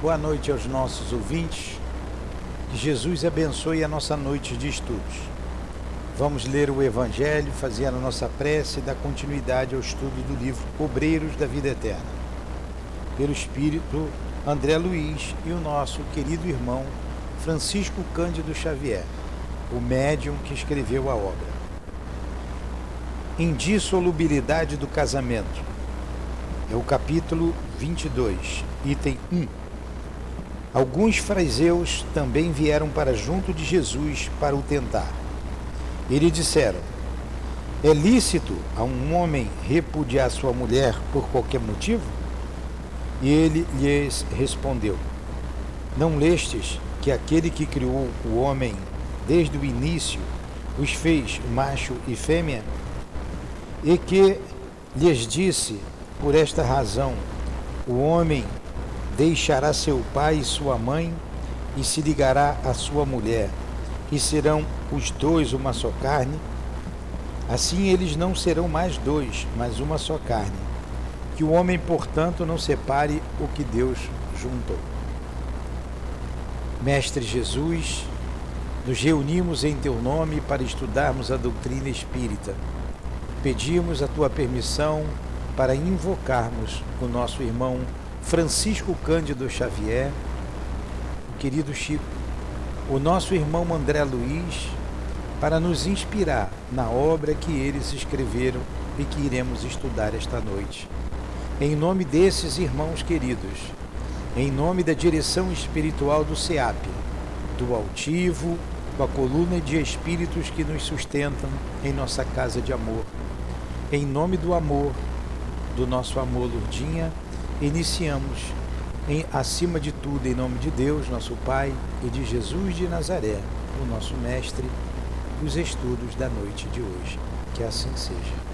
Boa noite aos nossos ouvintes. Que Jesus abençoe a nossa noite de estudos. Vamos ler o Evangelho, fazer a nossa prece e dar continuidade ao estudo do livro Obreiros da Vida Eterna. Pelo Espírito André Luiz e o nosso querido irmão Francisco Cândido Xavier, o médium que escreveu a obra. Indissolubilidade do casamento. É o capítulo 22, item 1 Alguns fariseus também vieram para junto de Jesus para o tentar. E lhe disseram: É lícito a um homem repudiar sua mulher por qualquer motivo? E ele lhes respondeu: Não lestes que aquele que criou o homem desde o início os fez macho e fêmea? E que lhes disse: Por esta razão, o homem deixará seu pai e sua mãe e se ligará à sua mulher, e serão os dois uma só carne. Assim eles não serão mais dois, mas uma só carne. Que o homem, portanto, não separe o que Deus juntou. Mestre Jesus, nos reunimos em teu nome para estudarmos a doutrina espírita. Pedimos a tua permissão para invocarmos o nosso irmão Francisco Cândido Xavier, o querido Chico, o nosso irmão André Luiz, para nos inspirar na obra que eles escreveram e que iremos estudar esta noite. Em nome desses irmãos queridos, em nome da direção espiritual do SEAP, do altivo, com a coluna de espíritos que nos sustentam em nossa casa de amor, em nome do amor, do nosso amor Lourdinha, iniciamos, em, acima de tudo, em nome de Deus, nosso Pai, e de Jesus de Nazaré, o nosso Mestre, os estudos da noite de hoje. Que assim seja.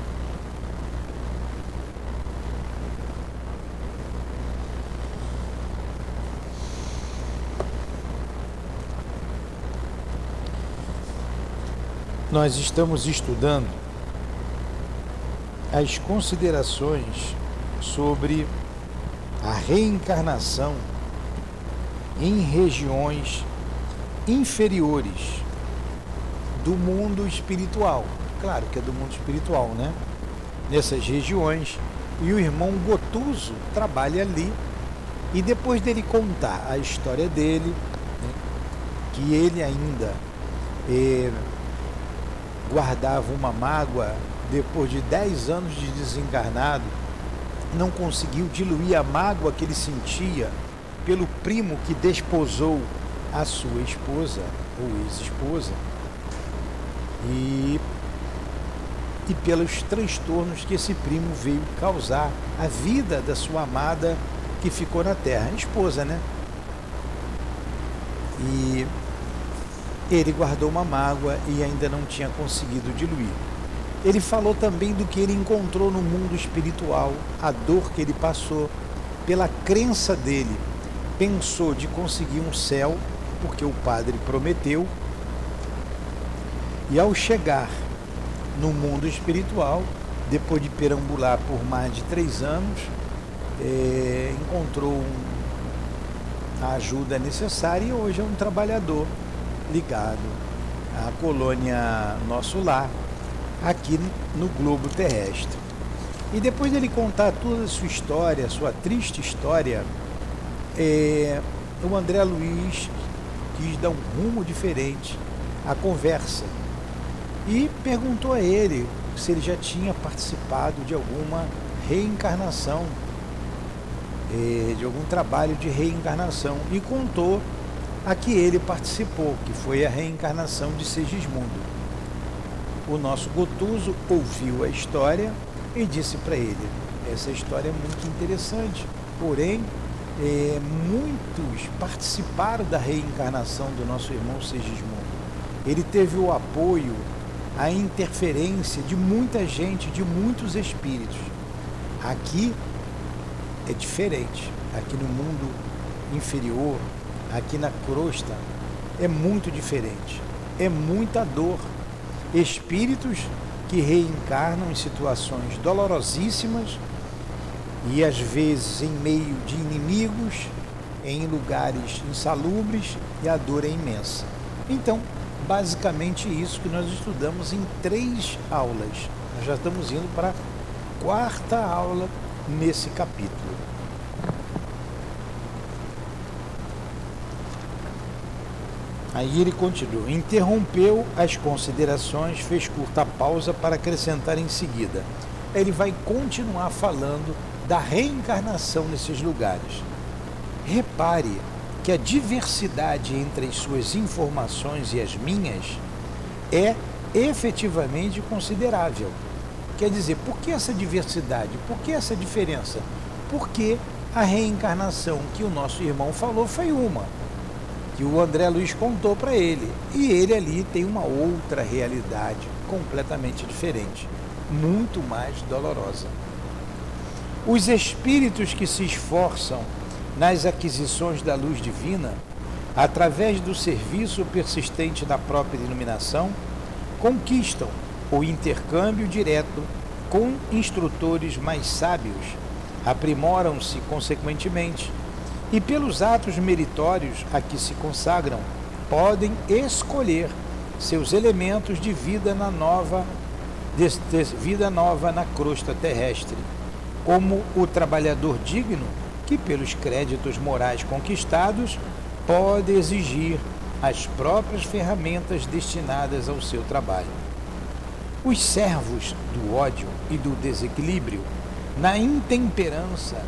Nós estamos estudando as considerações sobre a reencarnação em regiões inferiores do mundo espiritual. Claro que é do mundo espiritual, né? Nessas regiões. E o irmão Gotuso trabalha ali. E depois dele contar a história dele, né, que ele ainda eh, guardava uma mágoa depois de 10 anos de desencarnado, não conseguiu diluir a mágoa que ele sentia pelo primo que desposou a sua esposa ou ex-esposa e, e pelos transtornos que esse primo veio causar à vida da sua amada que ficou na terra, esposa, né? E ele guardou uma mágoa e ainda não tinha conseguido diluir. Ele falou também do que ele encontrou no mundo espiritual, a dor que ele passou, pela crença dele. Pensou de conseguir um céu, porque o padre prometeu. E ao chegar no mundo espiritual, depois de perambular por mais de três anos, é, encontrou um, a ajuda necessária e hoje é um trabalhador ligado à colônia Nosso Lar, aqui no globo terrestre. E depois dele contar toda a sua história, sua triste história, é, o André Luiz quis dar um rumo diferente à conversa e perguntou a ele se ele já tinha participado de alguma reencarnação, é, de algum trabalho de reencarnação, e contou a que ele participou, que foi a reencarnação de Segismundo o nosso Gotuso ouviu a história e disse para ele: essa história é muito interessante, porém, é, muitos participaram da reencarnação do nosso irmão Segismundo. Ele teve o apoio, a interferência de muita gente, de muitos espíritos. Aqui é diferente. Aqui no mundo inferior, aqui na crosta, é muito diferente. É muita dor espíritos que reencarnam em situações dolorosíssimas e às vezes em meio de inimigos, em lugares insalubres e a dor é imensa. Então, basicamente isso que nós estudamos em três aulas. Nós já estamos indo para a quarta aula nesse capítulo. Aí ele continua. Interrompeu as considerações, fez curta pausa para acrescentar em seguida. Ele vai continuar falando da reencarnação nesses lugares. Repare que a diversidade entre as suas informações e as minhas é efetivamente considerável. Quer dizer, por que essa diversidade? Por que essa diferença? Porque a reencarnação que o nosso irmão falou foi uma, que o André Luiz contou para ele. E ele ali tem uma outra realidade completamente diferente, muito mais dolorosa. Os espíritos que se esforçam nas aquisições da luz divina, através do serviço persistente da própria iluminação, conquistam o intercâmbio direto com instrutores mais sábios, aprimoram-se consequentemente e, pelos atos meritórios a que se consagram, podem escolher seus elementos de vida na nova de, de vida nova na crosta terrestre, como o trabalhador digno que, pelos créditos morais conquistados, pode exigir as próprias ferramentas destinadas ao seu trabalho. Os servos do ódio e do desequilíbrio, na intemperança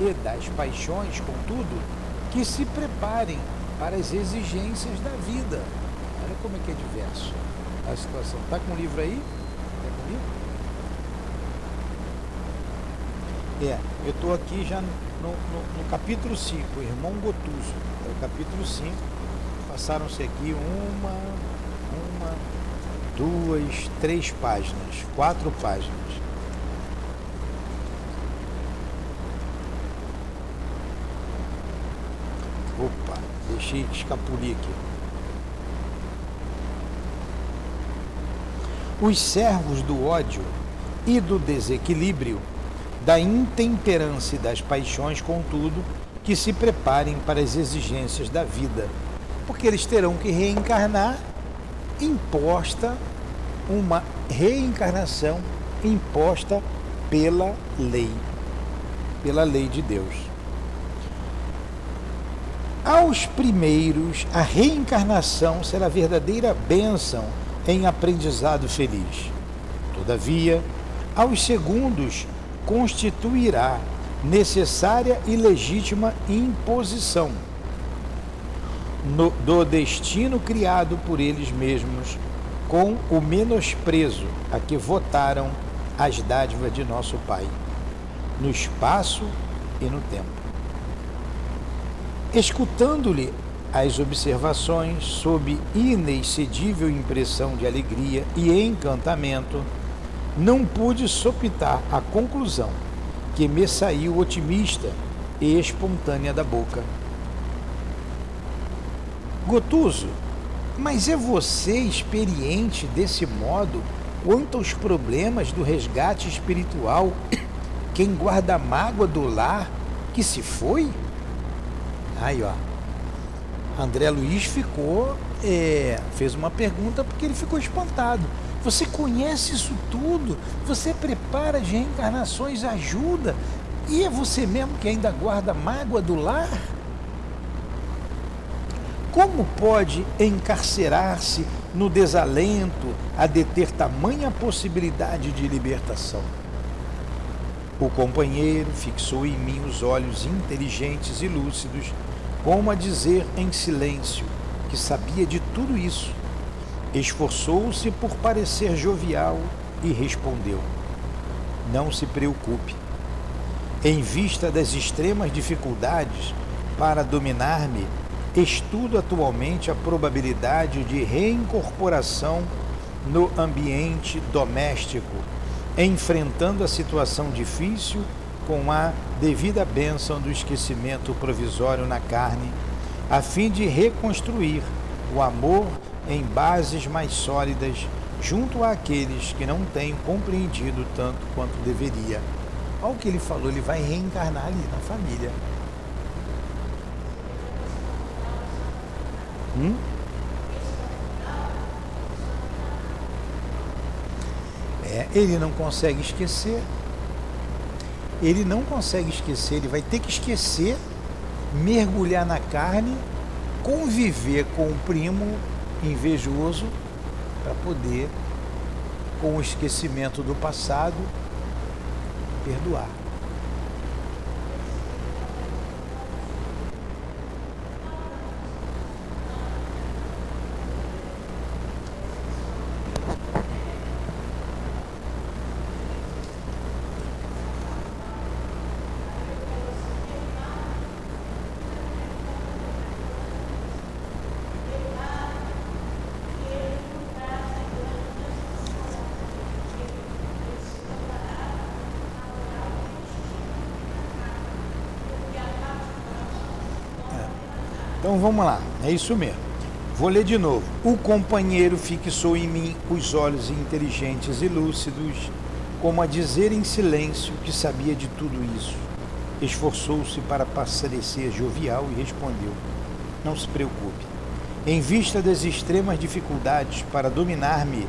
e das paixões, contudo, que se preparem para as exigências da vida. Olha como é que é diverso a situação. Está com o livro aí? Está com o livro? É, eu estou aqui já no, no, no capítulo 5, o irmão Gotuso. É o capítulo 5. Passaram-se aqui uma, uma, duas, três páginas, quatro páginas. Deixei escapulir aqui. Os servos do ódio e do desequilíbrio da intemperância e das paixões, contudo, que se preparem para as exigências da vida, porque eles terão que reencarnar imposta uma reencarnação imposta pela lei, pela lei de Deus. Aos primeiros, a reencarnação será verdadeira bênção em aprendizado feliz. Todavia, aos segundos, constituirá necessária e legítima imposição no, do destino criado por eles mesmos, com o menosprezo a que votaram as dádivas de nosso Pai, no espaço e no tempo. Escutando-lhe as observações sob inexcedível impressão de alegria e encantamento, não pude sopitar a conclusão que me saiu otimista e espontânea da boca. Gotuso, mas é você experiente desse modo quanto aos problemas do resgate espiritual? Quem guarda a mágoa do lar que se foi? Aí, ó. André Luiz ficou, é, fez uma pergunta porque ele ficou espantado. Você conhece isso tudo, você prepara as reencarnações, ajuda, e é você mesmo que ainda guarda mágoa do lar? Como pode encarcerar-se no desalento a deter tamanha possibilidade de libertação? O companheiro fixou em mim os olhos inteligentes e lúcidos, como a dizer em silêncio que sabia de tudo isso Esforçou-se por parecer jovial e respondeu: Não se preocupe. Em vista das extremas dificuldades para dominar-me, estudo atualmente a probabilidade de reincorporação no ambiente doméstico, enfrentando a situação difícil com a devida bênção do esquecimento provisório na carne, a fim de reconstruir o amor em bases mais sólidas junto àqueles que não têm compreendido tanto quanto deveria. Olha o que ele falou, ele vai reencarnar ali na família. Hum? É, ele não consegue esquecer. Ele não consegue esquecer, ele vai ter que esquecer, mergulhar na carne, conviver com o primo invejoso para poder, com o esquecimento do passado, perdoar. Então vamos lá, é isso mesmo. Vou ler de novo. O companheiro fixou em mim os olhos inteligentes e lúcidos, como a dizer em silêncio que sabia de tudo isso. Esforçou-se para parecer jovial e respondeu: Não se preocupe. Em vista das extremas dificuldades para dominar-me,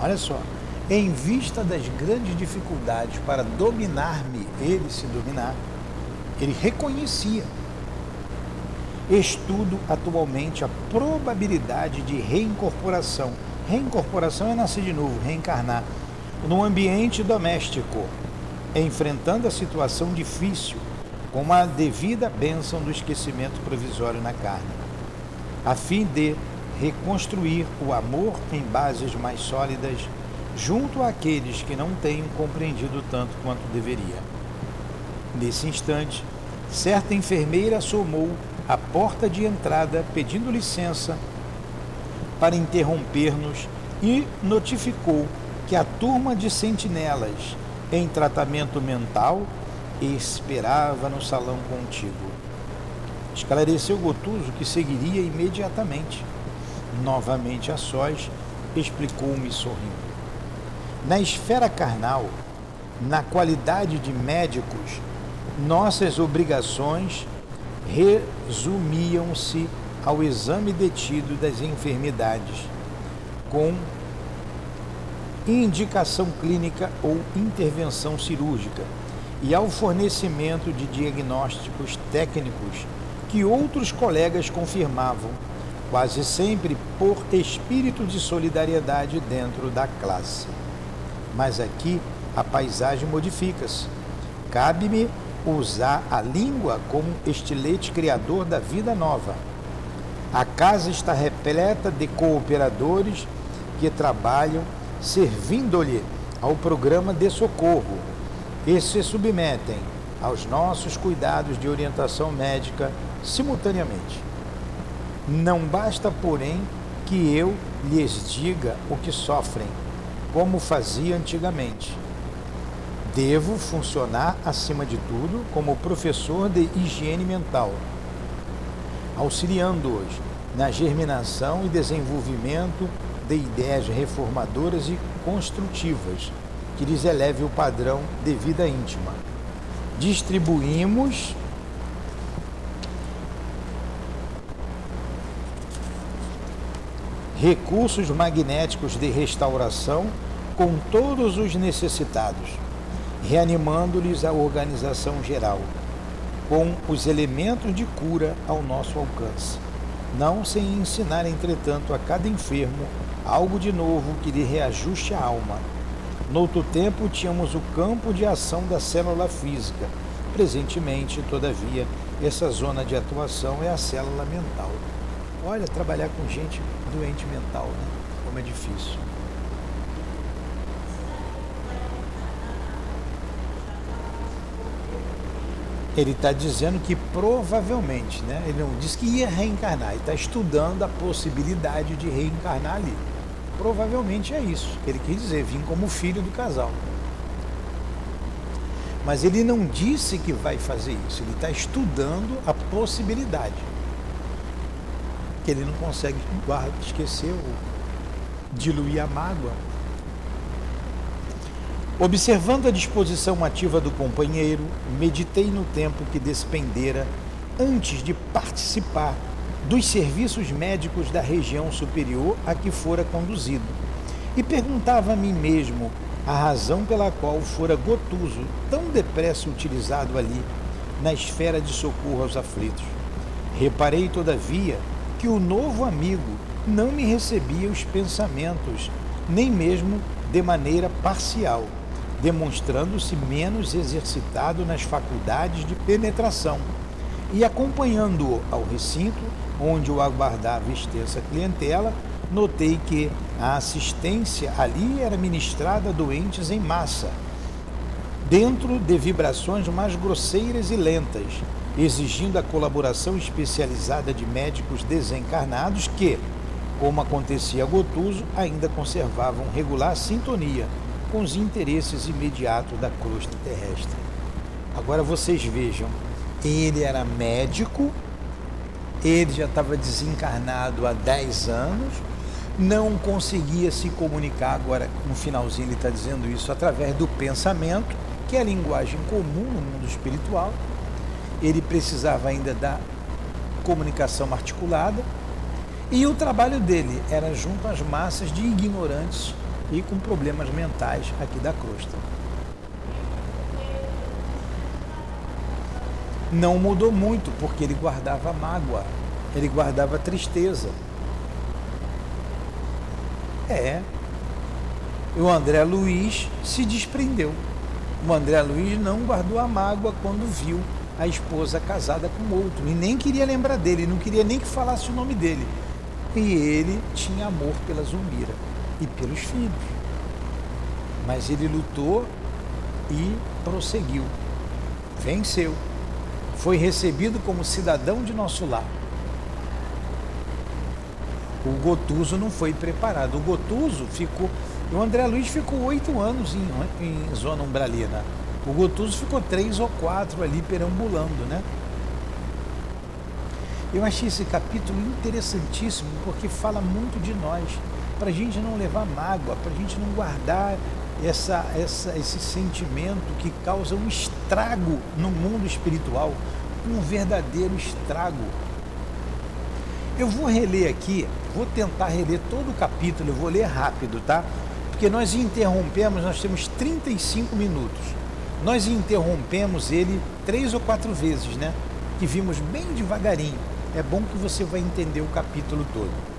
olha só, em vista das grandes dificuldades para dominar-me, ele se dominar, ele reconhecia Estudo atualmente a probabilidade de reincorporação. Reincorporação é nascer de novo, reencarnar. No ambiente doméstico, enfrentando a situação difícil, com a devida bênção do esquecimento provisório na carne, a fim de reconstruir o amor em bases mais sólidas junto àqueles que não tenham compreendido tanto quanto deveria. Nesse instante, certa enfermeira assomou à porta de entrada pedindo licença para interromper-nos e notificou que a turma de sentinelas em tratamento mental esperava no salão contíguo. Esclareceu Gotuso que seguiria imediatamente. Novamente a sós, explicou-me sorrindo. Na esfera carnal, na qualidade de médicos, nossas obrigações resumiam-se ao exame detido das enfermidades, com indicação clínica ou intervenção cirúrgica, e ao fornecimento de diagnósticos técnicos que outros colegas confirmavam, quase sempre por espírito de solidariedade dentro da classe. Mas aqui a paisagem modifica-se. Cabe-me usar a língua como estilete criador da vida nova. A casa está repleta de cooperadores que trabalham servindo-lhe ao programa de socorro e se submetem aos nossos cuidados de orientação médica simultaneamente. Não basta, porém, que eu lhes diga o que sofrem, como fazia antigamente Devo funcionar, acima de tudo, como professor de higiene mental, auxiliando-os na germinação e desenvolvimento de ideias reformadoras e construtivas que lhes eleve o padrão de vida íntima. Distribuímos recursos magnéticos de restauração com todos os necessitados reanimando-lhes a organização geral, com os elementos de cura ao nosso alcance, não sem ensinar, entretanto, a cada enfermo algo de novo que lhe reajuste a alma. Noutro tempo, tínhamos o campo de ação da célula física. Presentemente, todavia, essa zona de atuação é a célula mental. Olha, trabalhar com gente doente mental, né? Como é difícil. Ele está dizendo que provavelmente, né? Ele não disse que ia reencarnar, ele está estudando a possibilidade de reencarnar ali. Provavelmente é isso que ele quis dizer, vim como filho do casal. Mas ele não disse que vai fazer isso, ele está estudando a possibilidade. Que ele não consegue guarda, esquecer ou diluir a mágoa. Observando a disposição ativa do companheiro, meditei no tempo que despendera antes de participar dos serviços médicos da região superior a que fora conduzido. E perguntava a mim mesmo a razão pela qual fora Gotuso tão depressa utilizado ali na esfera de socorro aos aflitos. Reparei, todavia, que o novo amigo não me recebia os pensamentos, nem mesmo de maneira parcial, demonstrando-se menos exercitado nas faculdades de penetração. E acompanhando-o ao recinto, onde o aguardava extensa clientela, notei que a assistência ali era ministrada a doentes em massa, dentro de vibrações mais grosseiras e lentas, exigindo a colaboração especializada de médicos desencarnados que, como acontecia a Gotuso, ainda conservavam regular sintonia com os interesses imediatos da crosta terrestre. Agora vocês vejam, ele era médico, ele já estava desencarnado há 10 anos, não conseguia se comunicar, agora no finalzinho ele está dizendo isso, através do pensamento, que é a linguagem comum no mundo espiritual. Ele precisava ainda da comunicação articulada, e o trabalho dele era junto às massas de ignorantes e com problemas mentais aqui da crosta. Não mudou muito, porque ele guardava mágoa, ele guardava tristeza. É. E o André Luiz se desprendeu. O André Luiz não guardou a mágoa quando viu a esposa casada com outro. E nem queria lembrar dele, não queria nem que falasse o nome dele. E ele tinha amor pela Zumbira e pelos filhos. Mas ele lutou e prosseguiu. Venceu. Foi recebido como cidadão de nosso lar. O Gotuso não foi preparado. O Gotuso ficou. O André Luiz ficou oito anos em, em zona umbralina. O Gotuso ficou três ou quatro ali perambulando, né? Eu achei esse capítulo interessantíssimo porque fala muito de nós, para a gente não levar mágoa, para a gente não guardar essa, essa, esse sentimento que causa um estrago no mundo espiritual, um verdadeiro estrago. Eu vou reler aqui, vou tentar reler todo o capítulo, eu vou ler rápido, tá? Porque nós interrompemos, nós temos 35 minutos. Nós interrompemos ele três ou quatro vezes, né? Que vimos bem devagarinho. É bom que você vai entender o capítulo todo.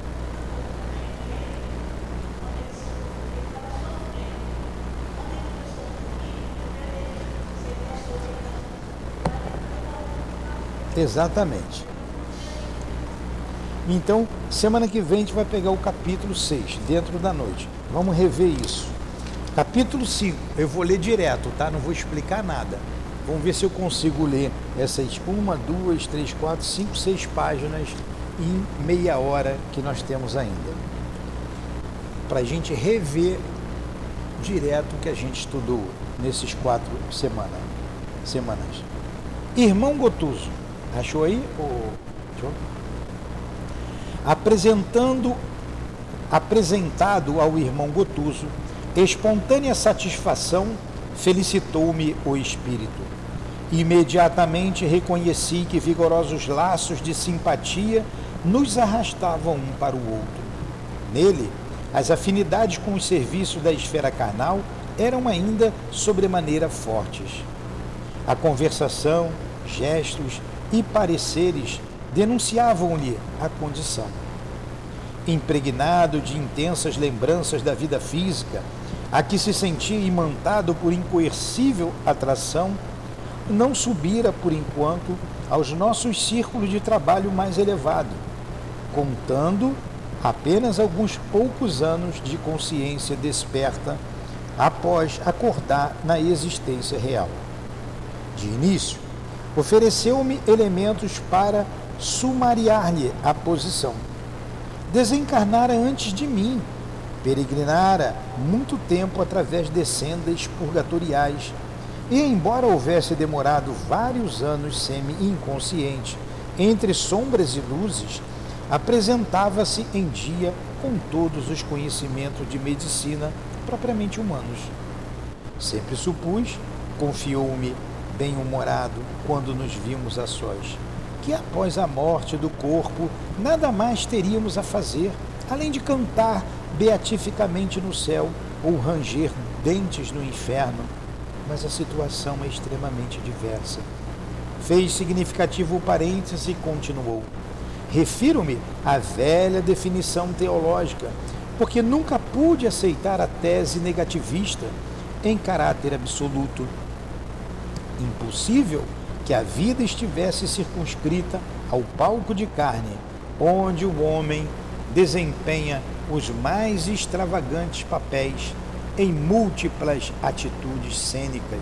Exatamente. Então, semana que vem a gente vai pegar o capítulo 6, dentro da noite. Vamos rever isso. Capítulo 5, eu vou ler direto, tá? Não vou explicar nada. Vamos ver se eu consigo ler essas uma, duas, três, quatro, cinco, seis páginas em meia hora que nós temos ainda. Para a gente rever direto o que a gente estudou nesses quatro semana, semanas. Irmão Gotuso, achou aí? Apresentando apresentado ao irmão Gotuso, espontânea satisfação felicitou-me o espírito. Imediatamente reconheci que vigorosos laços de simpatia nos arrastavam um para o outro. Nele, as afinidades com os serviços da esfera carnal eram ainda sobremaneira fortes. A conversação, gestos e pareceres denunciavam-lhe a condição. Impregnado de intensas lembranças da vida física, a que se sentia imantado por incoercível atração, não subira por enquanto aos nossos círculos de trabalho mais elevado, contando apenas alguns poucos anos de consciência desperta após acordar na existência real. De início, ofereceu-me elementos para sumariar-lhe a posição. Desencarnara antes de mim, peregrinara muito tempo através de sendas purgatoriais, e embora houvesse demorado vários anos semi-inconsciente, entre sombras e luzes, apresentava-se em dia com todos os conhecimentos de medicina propriamente humanos. Sempre supus, confiou-me bem-humorado quando nos vimos a sós que após a morte do corpo nada mais teríamos a fazer, além de cantar beatificamente no céu ou ranger dentes no inferno. Mas a situação é extremamente diversa. Fez significativo o parêntese e continuou. Refiro-me à velha definição teológica, porque nunca pude aceitar a tese negativista em caráter absoluto. Impossível que a vida estivesse circunscrita ao palco de carne, onde o homem desempenha os mais extravagantes papéis em múltiplas atitudes cênicas,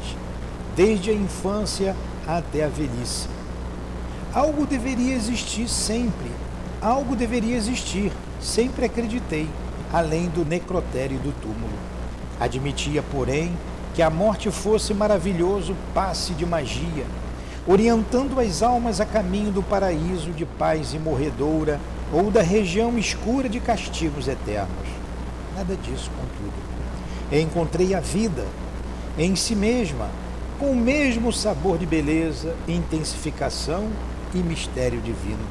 desde a infância até a velhice. Algo deveria existir sempre, algo deveria existir, sempre acreditei, além do necrotério do túmulo. Admitia, porém, que a morte fosse maravilhoso passe de magia, orientando as almas a caminho do paraíso de paz imorredoura ou da região escura de castigos eternos. Nada disso, contudo. Encontrei a vida em si mesma, com o mesmo sabor de beleza, intensificação e mistério divino.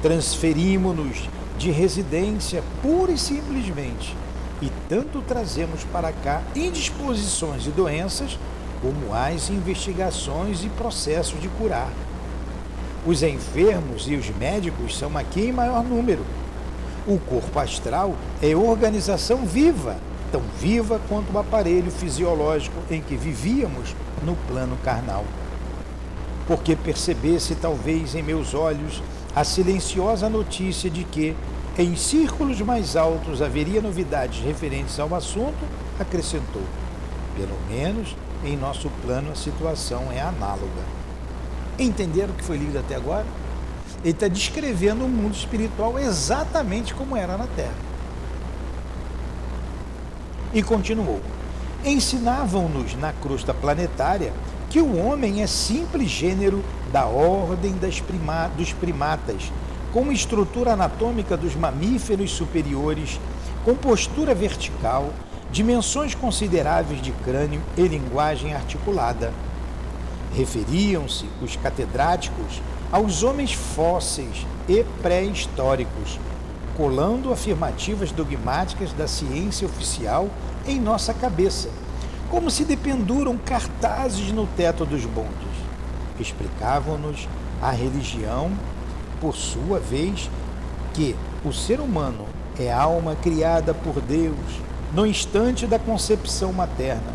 Transferimos-nos de residência pura e simplesmente, e tanto trazemos para cá indisposições e doenças, como as investigações e processos de curar. Os enfermos e os médicos são aqui em maior número. O corpo astral é organização viva, tão viva quanto o aparelho fisiológico em que vivíamos no plano carnal porque percebesse talvez em meus olhos a silenciosa notícia de que, em círculos mais altos, haveria novidades referentes ao assunto, acrescentou. Pelo menos em nosso plano a situação é análoga. Entenderam o que foi lido até agora? Ele está descrevendo o mundo espiritual exatamente como era na Terra. E continuou: ensinavam-nos na crosta planetária que o homem é simples gênero da ordem prima, dos primatas, com estrutura anatômica dos mamíferos superiores, com postura vertical, dimensões consideráveis de crânio e linguagem articulada. Referiam-se os catedráticos aos homens fósseis e pré-históricos, colando afirmativas dogmáticas da ciência oficial em nossa cabeça como se dependuram cartazes no teto dos bondes. Explicavam-nos a religião, por sua vez, que o ser humano é alma criada por Deus no instante da concepção materna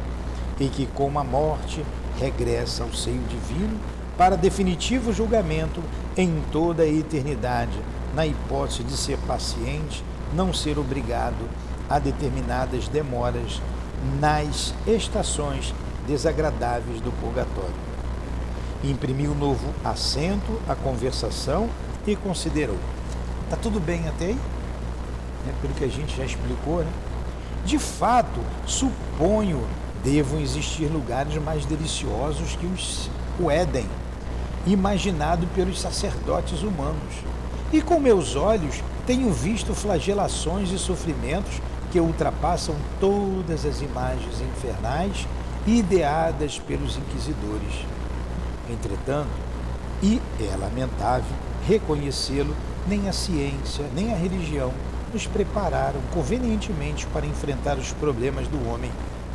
e que, com a morte, regressa ao seio divino para definitivo julgamento em toda a eternidade, na hipótese de ser paciente, não ser obrigado a determinadas demoras nas estações desagradáveis do purgatório. Imprimiu um novo acento à conversação e considerou: está tudo bem até aí? É pelo que a gente já explicou, né? De fato, suponho devam existir lugares mais deliciosos que os, o Éden, imaginado pelos sacerdotes humanos. E com meus olhos tenho visto flagelações e sofrimentos que ultrapassam todas as imagens infernais ideadas pelos inquisidores. Entretanto, e é lamentável reconhecê-lo, nem a ciência, nem a religião prepararam convenientemente para enfrentar os problemas do homem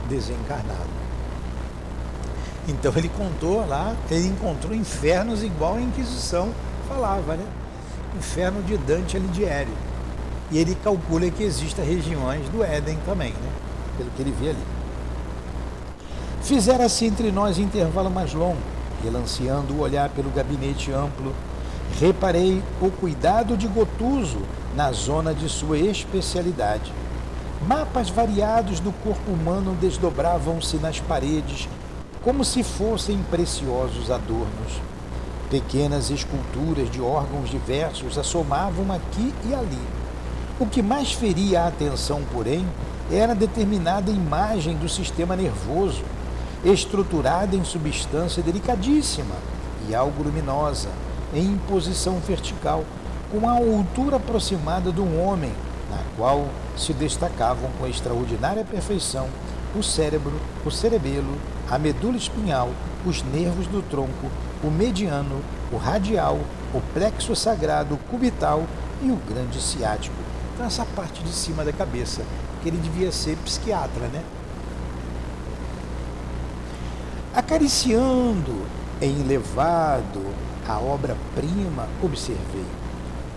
desencarnado. Então ele contou lá, ele encontrou infernos igual a Inquisição falava, né? Inferno de Dante Alighieri e ele calcula que existam regiões do Éden também, né? pelo que ele vê ali. Fizera-se entre nós intervalo mais longo, relanceando o olhar pelo gabinete amplo, reparei o cuidado de Gotuso na zona de sua especialidade. Mapas variados do corpo humano desdobravam-se nas paredes como se fossem preciosos adornos. Pequenas esculturas de órgãos diversos assomavam aqui e ali o que mais feria a atenção, porém, era determinada imagem do sistema nervoso, estruturada em substância delicadíssima e algo luminosa, em posição vertical, com a altura aproximada de um homem, na qual se destacavam com extraordinária perfeição o cérebro, o cerebelo, a medula espinhal os nervos do tronco, o mediano, o radial, o plexo sagrado, cubital e o grande ciático. Então essa parte de cima da cabeça, que ele devia ser psiquiatra, né? Acariciando em levado a obra-prima, observei.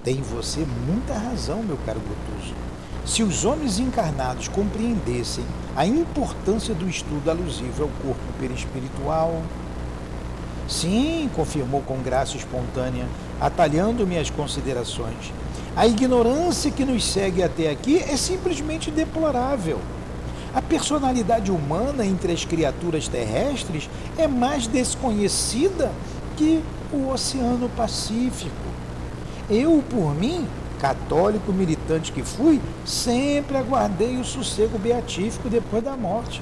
Tem você muita razão, meu caro Gotuso. Se os homens encarnados compreendessem a importância do estudo alusivo ao corpo perispiritual. Sim, confirmou com graça espontânea, atalhando minhas considerações. A ignorância que nos segue até aqui é simplesmente deplorável. A personalidade humana entre as criaturas terrestres é mais desconhecida que o Oceano Pacífico. Eu, por mim, católico militante que fui, sempre aguardei o sossego beatífico depois da morte.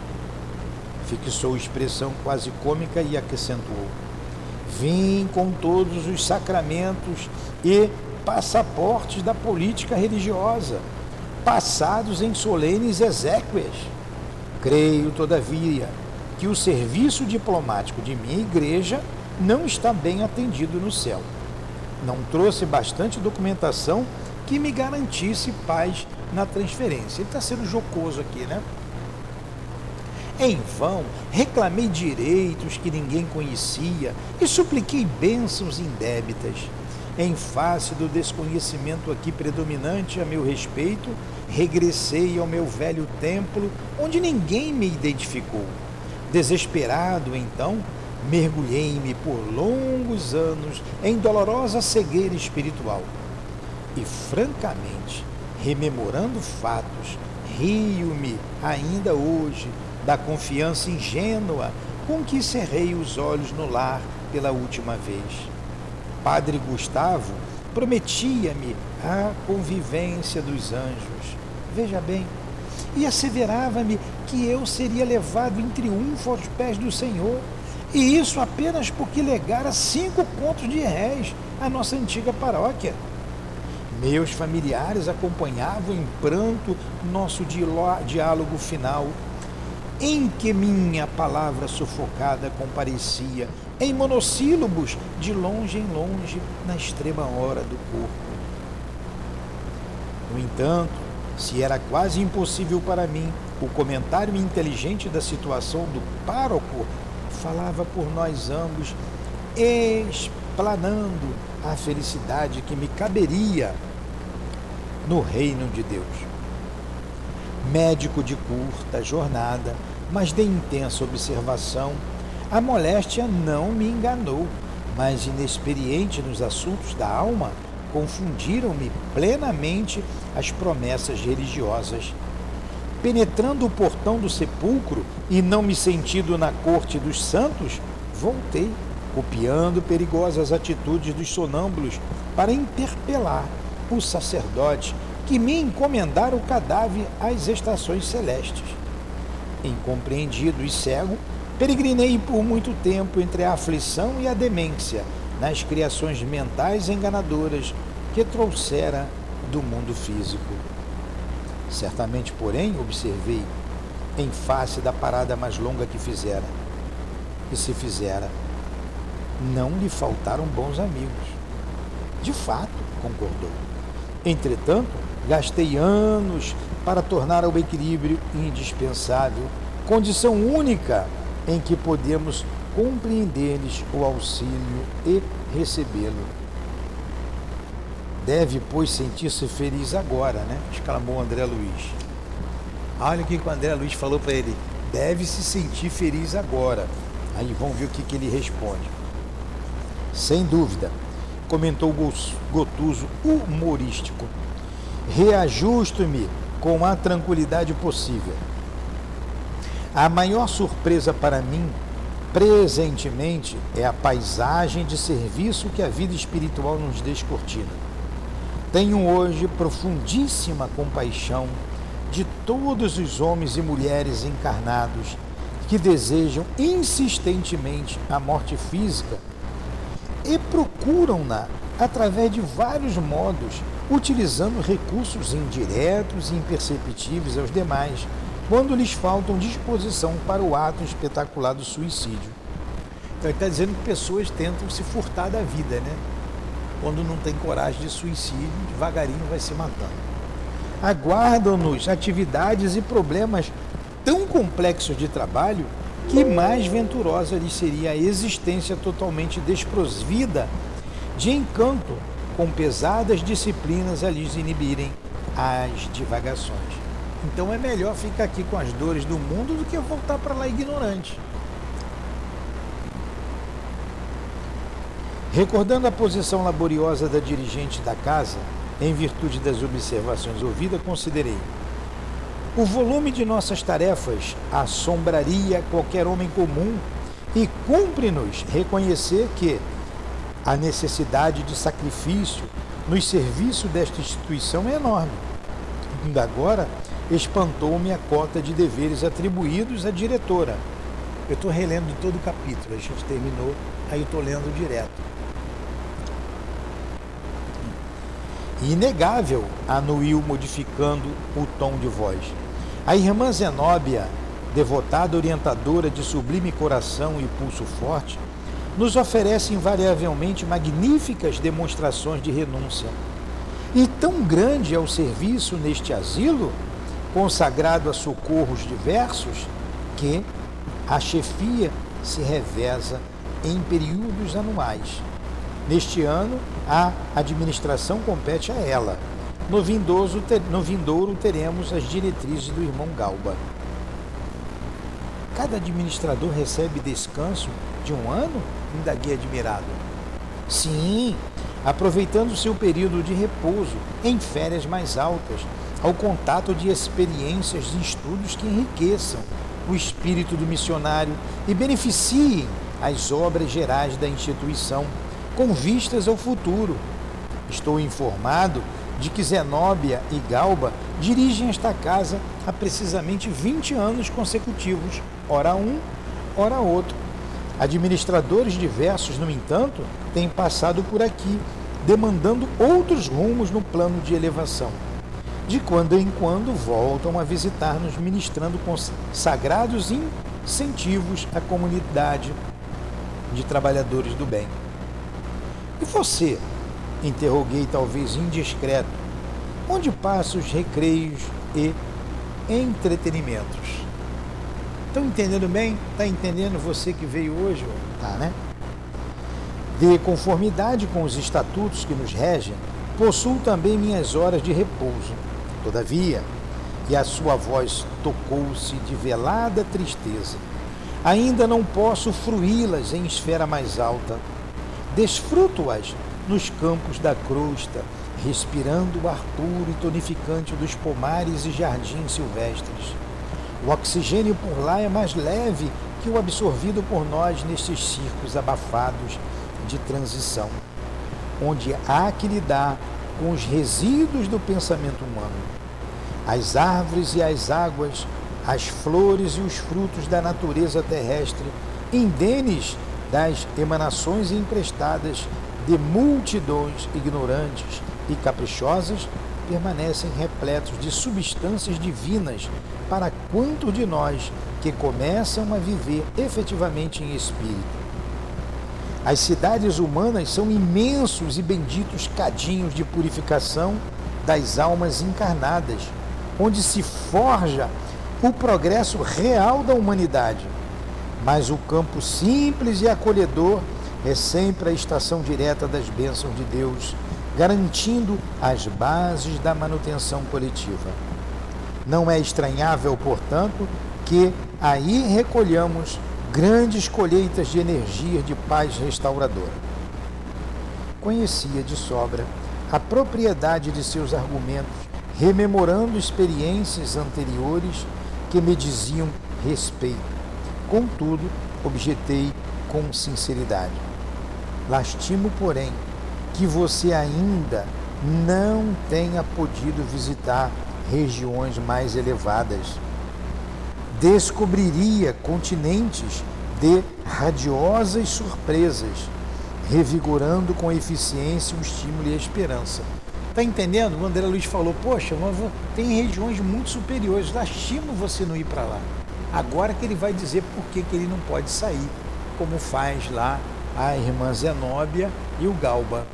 Fixou expressão quase cômica e acrescentou: Vim com todos os sacramentos e passaportes da política religiosa, passados em solenes exéquias. Creio, todavia, que o serviço diplomático de minha igreja não está bem atendido no céu. Não trouxe bastante documentação que me garantisse paz na transferência. Ele está sendo jocoso aqui, né? Em vão, reclamei direitos que ninguém conhecia e supliquei bênçãos indébitas. Em face do desconhecimento aqui predominante a meu respeito, regressei ao meu velho templo, onde ninguém me identificou. Desesperado, então, mergulhei-me por longos anos em dolorosa cegueira espiritual. E, francamente, rememorando fatos, rio-me ainda hoje da confiança ingênua com que cerrei os olhos no lar pela última vez. Padre Gustavo prometia-me a convivência dos anjos. Veja bem, e asseverava-me que eu seria levado em triunfo aos pés do Senhor e isso apenas porque legara cinco contos de réis à nossa antiga paróquia. Meus familiares acompanhavam em pranto nosso diálogo final, em que minha palavra sufocada comparecia em monossílabos de longe em longe na extrema hora do corpo. No entanto, se era quase impossível para mim o comentário inteligente da situação do pároco falava por nós ambos, explanando a felicidade que me caberia no reino de Deus. Médico de curta jornada, mas de intensa observação, a moléstia não me enganou, mas inexperiente nos assuntos da alma, confundiram-me plenamente as promessas religiosas penetrando o portão do sepulcro e não me sentindo na corte dos santos, voltei, copiando perigosas atitudes dos sonâmbulos para interpelar o sacerdote que me encomendara o cadáver às estações celestes. Incompreendido e cego, peregrinei por muito tempo entre a aflição e a demência nas criações mentais enganadoras que trouxera do mundo físico. Certamente, porém, observei, em face da parada mais longa que fizera, e se fizera, não lhe faltaram bons amigos. De fato, concordou. Entretanto, gastei anos para tornar ao equilíbrio indispensável, condição única em que podemos compreender-lhes o auxílio e recebê-lo. Deve, pois, sentir-se feliz agora, né? exclamou André Luiz. Olha o que o André Luiz falou para ele. Deve se sentir feliz agora. Aí vamos ver o que, que ele responde. Sem dúvida, comentou Gotuso humorístico. Reajusto-me com a tranquilidade possível. A maior surpresa para mim, presentemente, é a paisagem de serviço que a vida espiritual nos descortina. Tenho hoje profundíssima compaixão de todos os homens e mulheres encarnados que desejam insistentemente a morte física e procuram-na através de vários modos, utilizando recursos indiretos e imperceptíveis aos demais, quando lhes faltam disposição para o ato espetacular do suicídio. Então ele está dizendo que pessoas tentam se furtar da vida, né? Quando não tem coragem de suicídio, devagarinho vai se matando. Aguardam-nos atividades e problemas tão complexos de trabalho que mais venturosa lhe seria a existência totalmente desprovida de encanto, com pesadas disciplinas a lhes inibirem as divagações. Então é melhor ficar aqui com as dores do mundo do que voltar para lá ignorante. Recordando a posição laboriosa da dirigente da casa, em virtude das observações ouvidas, considerei o volume de nossas tarefas assombraria qualquer homem comum e cumpre-nos reconhecer que a necessidade de sacrifício nos serviços desta instituição é enorme. Ainda agora, espantou-me a cota de deveres atribuídos à diretora. Eu estou relendo todo o capítulo, a gente terminou, aí eu estou lendo direto. Inegável, anuiu modificando o tom de voz. A irmã Zenóbia, devotada orientadora de sublime coração e pulso forte, nos oferece invariavelmente magníficas demonstrações de renúncia. E tão grande é o serviço neste asilo, consagrado a socorros diversos, que a chefia se reveza em períodos anuais. Neste ano, a administração compete a ela no, vindoso, no vindouro teremos as diretrizes do irmão Galba. Cada administrador recebe descanso de um ano? Indaguei admirado. Sim, aproveitando seu período de repouso em férias mais altas, ao contato de experiências e estudos que enriqueçam o espírito do missionário e beneficiem as obras gerais da instituição, com vistas ao futuro. Estou informado de que Zenóbia e Galba dirigem esta casa há precisamente 20 anos consecutivos, ora um, ora outro. Administradores diversos, no entanto, têm passado por aqui, demandando outros rumos no plano de elevação. De quando em quando voltam a visitar-nos, ministrando sagrados incentivos à comunidade de trabalhadores do bem. E você, Interroguei, talvez indiscreto. Onde passa os recreios e entretenimentos? Estão entendendo bem? Está entendendo você que veio hoje? Tá, né? De conformidade com os estatutos que nos regem, possuo também minhas horas de repouso. Todavia, e a sua voz tocou-se de velada tristeza, ainda não posso fruí-las em esfera mais alta. Desfruto-as nos campos da crosta, respirando o ar puro e tonificante dos pomares e jardins silvestres. O oxigênio por lá é mais leve que o absorvido por nós nestes circos abafados de transição, onde há que lidar com os resíduos do pensamento humano. As árvores e as águas, as flores e os frutos da natureza terrestre, indenes das emanações emprestadas de multidões ignorantes e caprichosas permanecem repletos de substâncias divinas para quanto de nós que começam a viver efetivamente em espírito. As cidades humanas são imensos e benditos cadinhos de purificação das almas encarnadas, onde se forja o progresso real da humanidade. Mas o campo simples e acolhedor é sempre a estação direta das bênçãos de Deus, garantindo as bases da manutenção coletiva. Não é estranhável, portanto, que aí recolhamos grandes colheitas de energia de paz restauradora. Conhecia de sobra a propriedade de seus argumentos, rememorando experiências anteriores que me diziam respeito. Contudo, objetei com sinceridade Lastimo, porém, que você ainda não tenha podido visitar regiões mais elevadas. Descobriria continentes de radiosas surpresas, revigorando com eficiência o estímulo e a esperança. Está entendendo? O André Luiz falou: Poxa, tem regiões muito superiores, lastimo você não ir para lá. Agora que ele vai dizer por que, ele não pode sair como faz lá a irmã Zenóbia e o Galba.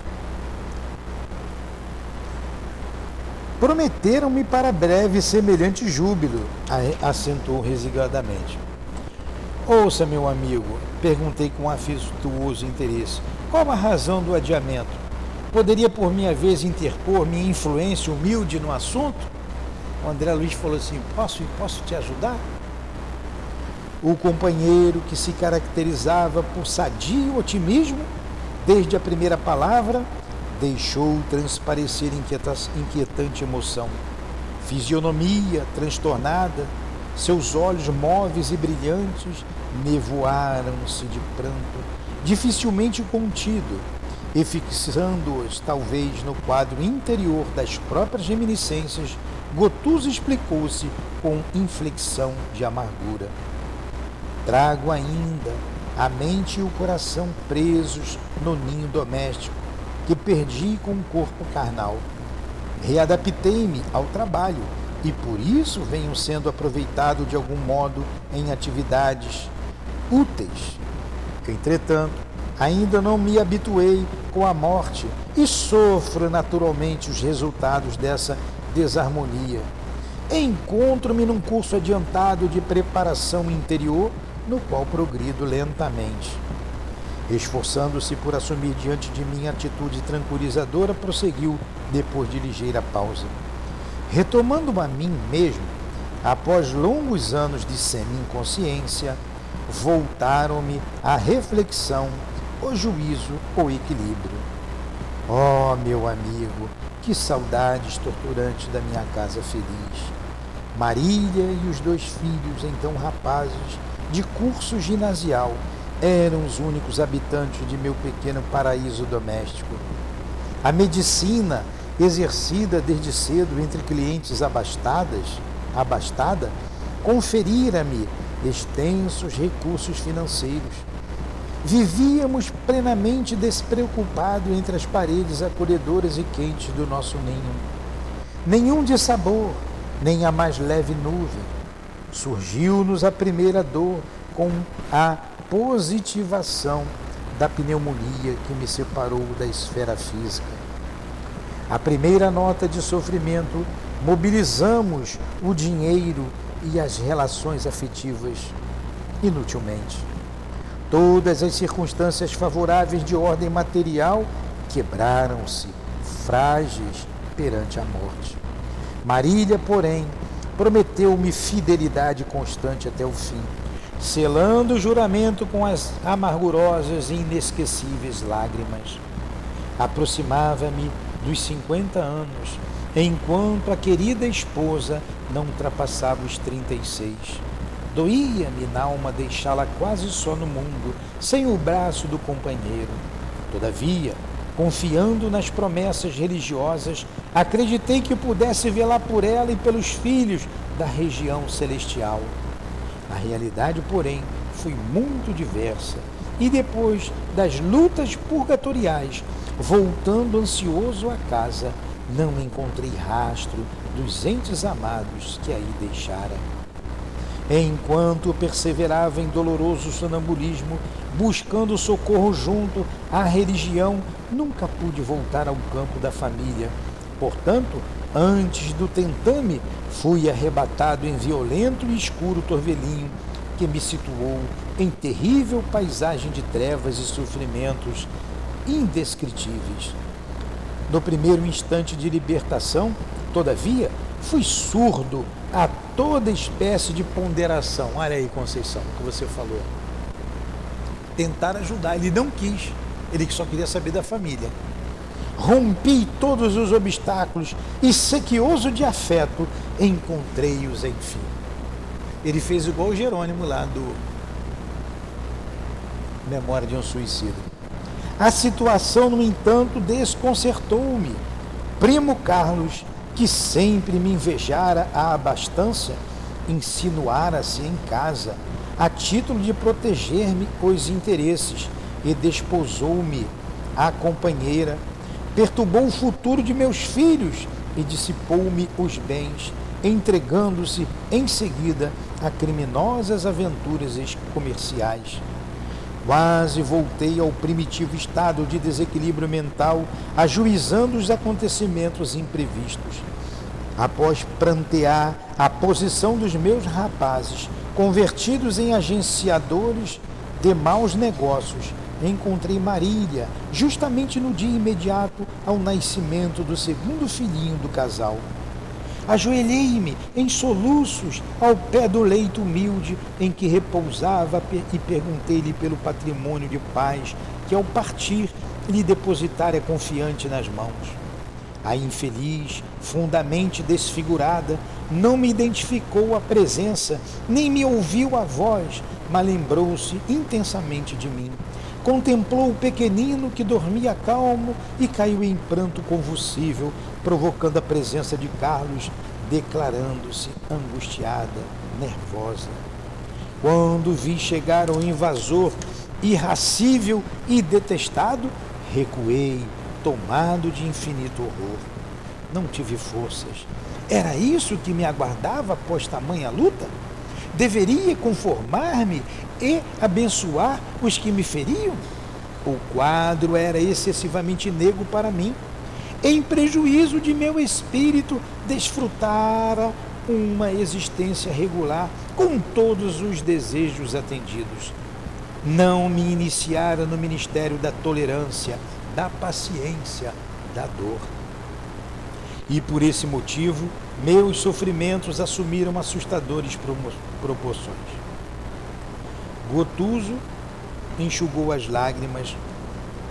Prometeram-me para breve semelhante júbilo, acentuou resignadamente. Ouça, meu amigo, perguntei com afetuoso interesse, qual a razão do adiamento? Poderia, por minha vez, interpor minha influência humilde no assunto? O André Luiz falou assim: Posso, posso te ajudar? O companheiro que se caracterizava por sadio otimismo desde a primeira palavra deixou transparecer inquietante emoção. Fisionomia transtornada, seus olhos móveis e brilhantes nevoaram-se de pranto, dificilmente contido, e fixando-os talvez no quadro interior das próprias reminiscências, Gotuso explicou-se com inflexão de amargura. Trago ainda a mente e o coração presos no ninho doméstico que perdi com o corpo carnal. Readaptei-me ao trabalho e por isso venho sendo aproveitado de algum modo em atividades úteis. Entretanto, ainda não me habituei com a morte e sofro naturalmente os resultados dessa desarmonia. Encontro-me num curso adiantado de preparação interior, no qual progrido lentamente. Esforçando-se por assumir diante de mim atitude tranquilizadora, prosseguiu depois de ligeira pausa. Retomando a mim mesmo, após longos anos de semi-inconsciência, voltaram-me a reflexão, o juízo, o equilíbrio. Oh, meu amigo, que saudades torturantes da minha casa feliz. Marília e os dois filhos, então rapazes, de curso ginasial, eram os únicos habitantes de meu pequeno paraíso doméstico. A medicina, exercida desde cedo entre clientes abastadas, abastada, conferira-me extensos recursos financeiros. Vivíamos plenamente despreocupado entre as paredes acolhedoras e quentes do nosso ninho. Nenhum dissabor, nem a mais leve nuvem. Surgiu-nos a primeira dor com a positivação da pneumonia que me separou da esfera física. A primeira nota de sofrimento, mobilizamos o dinheiro e as relações afetivas inutilmente. Todas as circunstâncias favoráveis de ordem material quebraram-se, frágeis perante a morte. Marília, porém, prometeu-me fidelidade constante até o fim, selando o juramento com as amargurosas e inesquecíveis lágrimas. Aproximava-me dos 50 anos, enquanto a querida esposa não ultrapassava os 36. Doía-me na alma deixá-la quase só no mundo, sem o braço do companheiro. Todavia, confiando nas promessas religiosas, acreditei que pudesse velar por ela e pelos filhos da região celestial. A realidade, porém, foi muito diversa, e depois das lutas purgatoriais, voltando ansioso a casa, não encontrei rastro dos entes amados que aí deixara. Enquanto perseverava em doloroso sonambulismo, buscando socorro junto à religião, nunca pude voltar ao campo da família. Portanto, antes do tentame, fui arrebatado em violento e escuro torvelinho que me situou em terrível paisagem de trevas e sofrimentos indescritíveis. No primeiro instante de libertação, todavia, fui surdo a toda espécie de ponderação. Olha aí, Conceição, o que você falou. Tentar ajudar, ele não quis, ele só queria saber da família. Rompi todos os obstáculos e, sequioso de afeto, encontrei-os enfim. Ele fez igual o Jerônimo lá do Memória de um Suicida. A situação, no entanto, desconcertou-me. Primo Carlos que sempre me invejara a abastança, insinuara-se em casa, a título de proteger-me os interesses, e desposou-me a companheira, perturbou o futuro de meus filhos e dissipou-me os bens, entregando-se em seguida a criminosas aventuras comerciais. Quase voltei ao primitivo estado de desequilíbrio mental, ajuizando os acontecimentos imprevistos. Após prantear a posição dos meus rapazes, convertidos em agenciadores de maus negócios, encontrei Marília justamente no dia imediato ao nascimento do segundo filhinho do casal. Ajoelhei-me em soluços ao pé do leito humilde em que repousava e perguntei-lhe pelo patrimônio de paz que, ao partir, lhe depositara confiante nas mãos. A infeliz, fundamente desfigurada, não me identificou a presença, nem me ouviu a voz, mas lembrou-se intensamente de mim. Contemplou o pequenino que dormia calmo e caiu em pranto convulsivo, provocando a presença de Carlos, declarando-se angustiada, nervosa. Quando vi chegar o invasor irracível e detestado, recuei, tomado de infinito horror. Não tive forças. Era isso que me aguardava após tamanha luta? Deveria conformar-me e abençoar os que me feriam? O quadro era excessivamente negro para mim em prejuízo de meu espírito, desfrutara uma existência regular com todos os desejos atendidos. Não me iniciara no ministério da tolerância, da paciência, da dor. E por esse motivo, meus sofrimentos assumiram assustadores proporções. Gotuso enxugou as lágrimas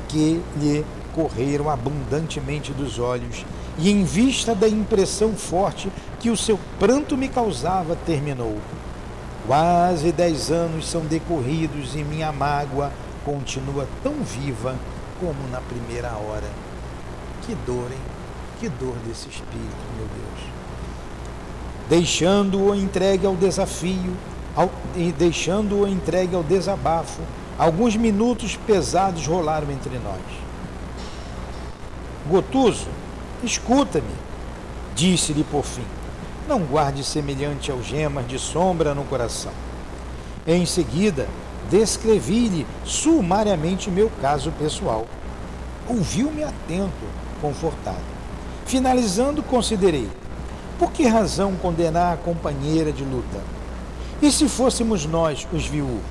que lhe correram abundantemente dos olhos, e em vista da impressão forte que o seu pranto me causava, terminou. Quase dez anos são decorridos e minha mágoa continua tão viva como na primeira hora. Que dor, hein? Que dor desse espírito, meu Deus. Deixando-o entregue ao desafio, ao, deixando-o entregue ao desabafo, alguns minutos pesados rolaram entre nós. Gotuso, escuta-me, disse-lhe por fim. Não guarde semelhante algemas de sombra no coração. Em seguida, descrevi-lhe sumariamente meu caso pessoal. Ouviu-me atento, confortado. Finalizando, considerei: por que razão condenar a companheira de luta? E se fôssemos nós os viúvos?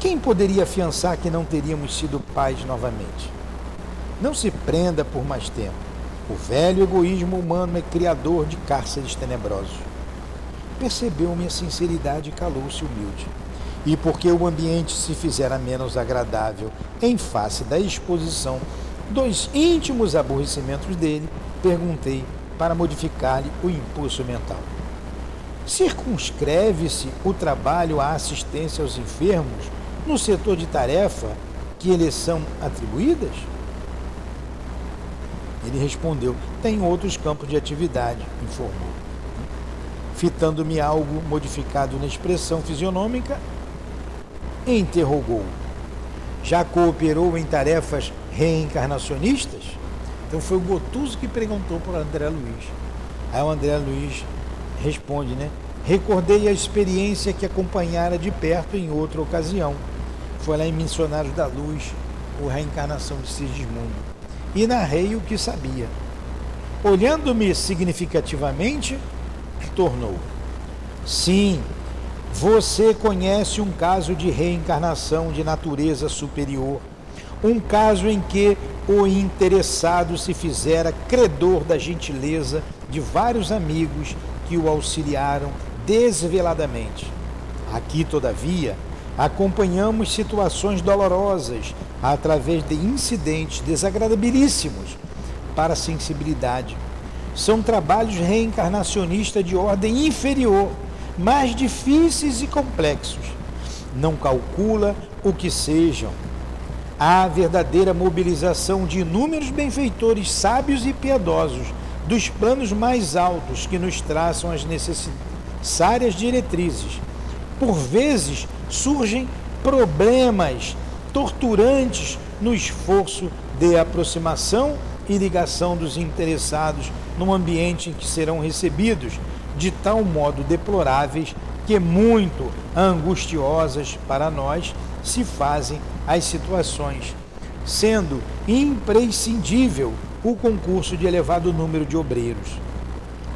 Quem poderia afiançar que não teríamos sido pais novamente? Não se prenda por mais tempo. O velho egoísmo humano é criador de cárceres tenebrosos. Percebeu minha sinceridade e calou-se humilde. E porque o ambiente se fizera menos agradável em face da exposição dos íntimos aborrecimentos dele, perguntei para modificar-lhe o impulso mental. Circunscreve-se o trabalho à assistência aos enfermos no setor de tarefa que lhes são atribuídas? Ele respondeu: Tem outros campos de atividade, informou. Fitando-me algo modificado na expressão fisionômica, interrogou: Já cooperou em tarefas reencarnacionistas? Então foi o Gotuso que perguntou para o André Luiz. Aí o André Luiz responde, né? Recordei a experiência que acompanhara de perto em outra ocasião. Foi lá em Missionários da Luz, ou Reencarnação de Sigismundo e narrei o que sabia. Olhando-me significativamente, tornou: Sim, você conhece um caso de reencarnação de natureza superior, um caso em que o interessado se fizera credor da gentileza de vários amigos que o auxiliaram desveladamente. Aqui, todavia, acompanhamos situações dolorosas através de incidentes desagradabilíssimos para a sensibilidade. São trabalhos reencarnacionistas de ordem inferior, mais difíceis e complexos. Não calcula o que sejam. Há verdadeira mobilização de inúmeros benfeitores sábios e piedosos dos planos mais altos que nos traçam as necessárias diretrizes. Por vezes, surgem problemas torturantes no esforço de aproximação e ligação dos interessados num ambiente em que serão recebidos de tal modo deploráveis que muito angustiosas para nós se fazem às situações, sendo imprescindível o concurso de elevado número de obreiros.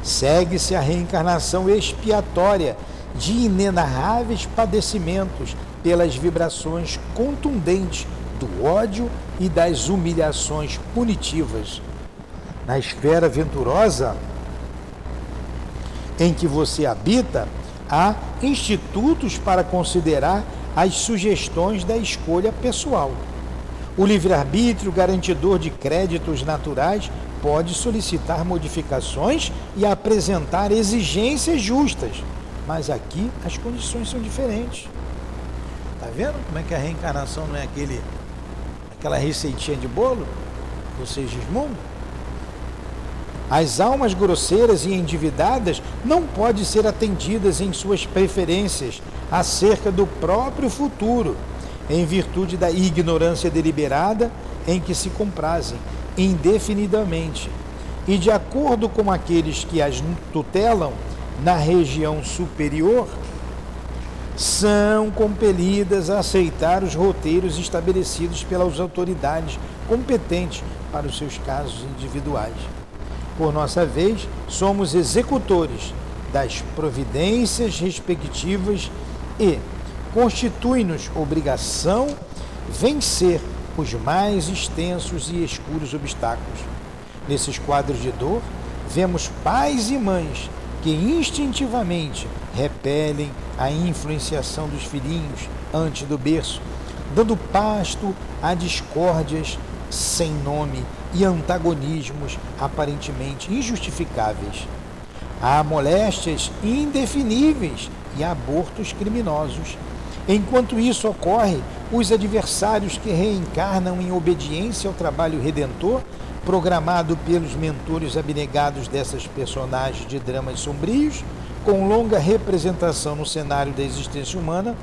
Segue-se a reencarnação expiatória de inenarráveis padecimentos pelas vibrações contundentes do ódio e das humilhações punitivas. Na esfera venturosa em que você habita, há institutos para considerar as sugestões da escolha pessoal. O livre-arbítrio, garantidor de créditos naturais, pode solicitar modificações e apresentar exigências justas, mas aqui as condições são diferentes. Tá vendo como é que a reencarnação não é aquele aquela receitinha de bolo? Você Gismundo? As almas grosseiras e endividadas não podem ser atendidas em suas preferências acerca do próprio futuro, em virtude da ignorância deliberada em que se comprazem indefinidamente. E de acordo com aqueles que as tutelam na região superior, são compelidas a aceitar os roteiros estabelecidos pelas autoridades competentes para os seus casos individuais. Por nossa vez, somos executores das providências respectivas e constitui-nos obrigação vencer os mais extensos e escuros obstáculos. Nesses quadros de dor, vemos pais e mães que instintivamente repelem a influenciação dos filhinhos antes do berço, dando pasto a discórdias sem nome e antagonismos aparentemente injustificáveis. Há moléstias indefiníveis e abortos criminosos. Enquanto isso ocorre, os adversários que reencarnam em obediência ao trabalho redentor, programado pelos mentores abnegados dessas personagens de dramas sombrios, com longa representação no cenário da existência humana,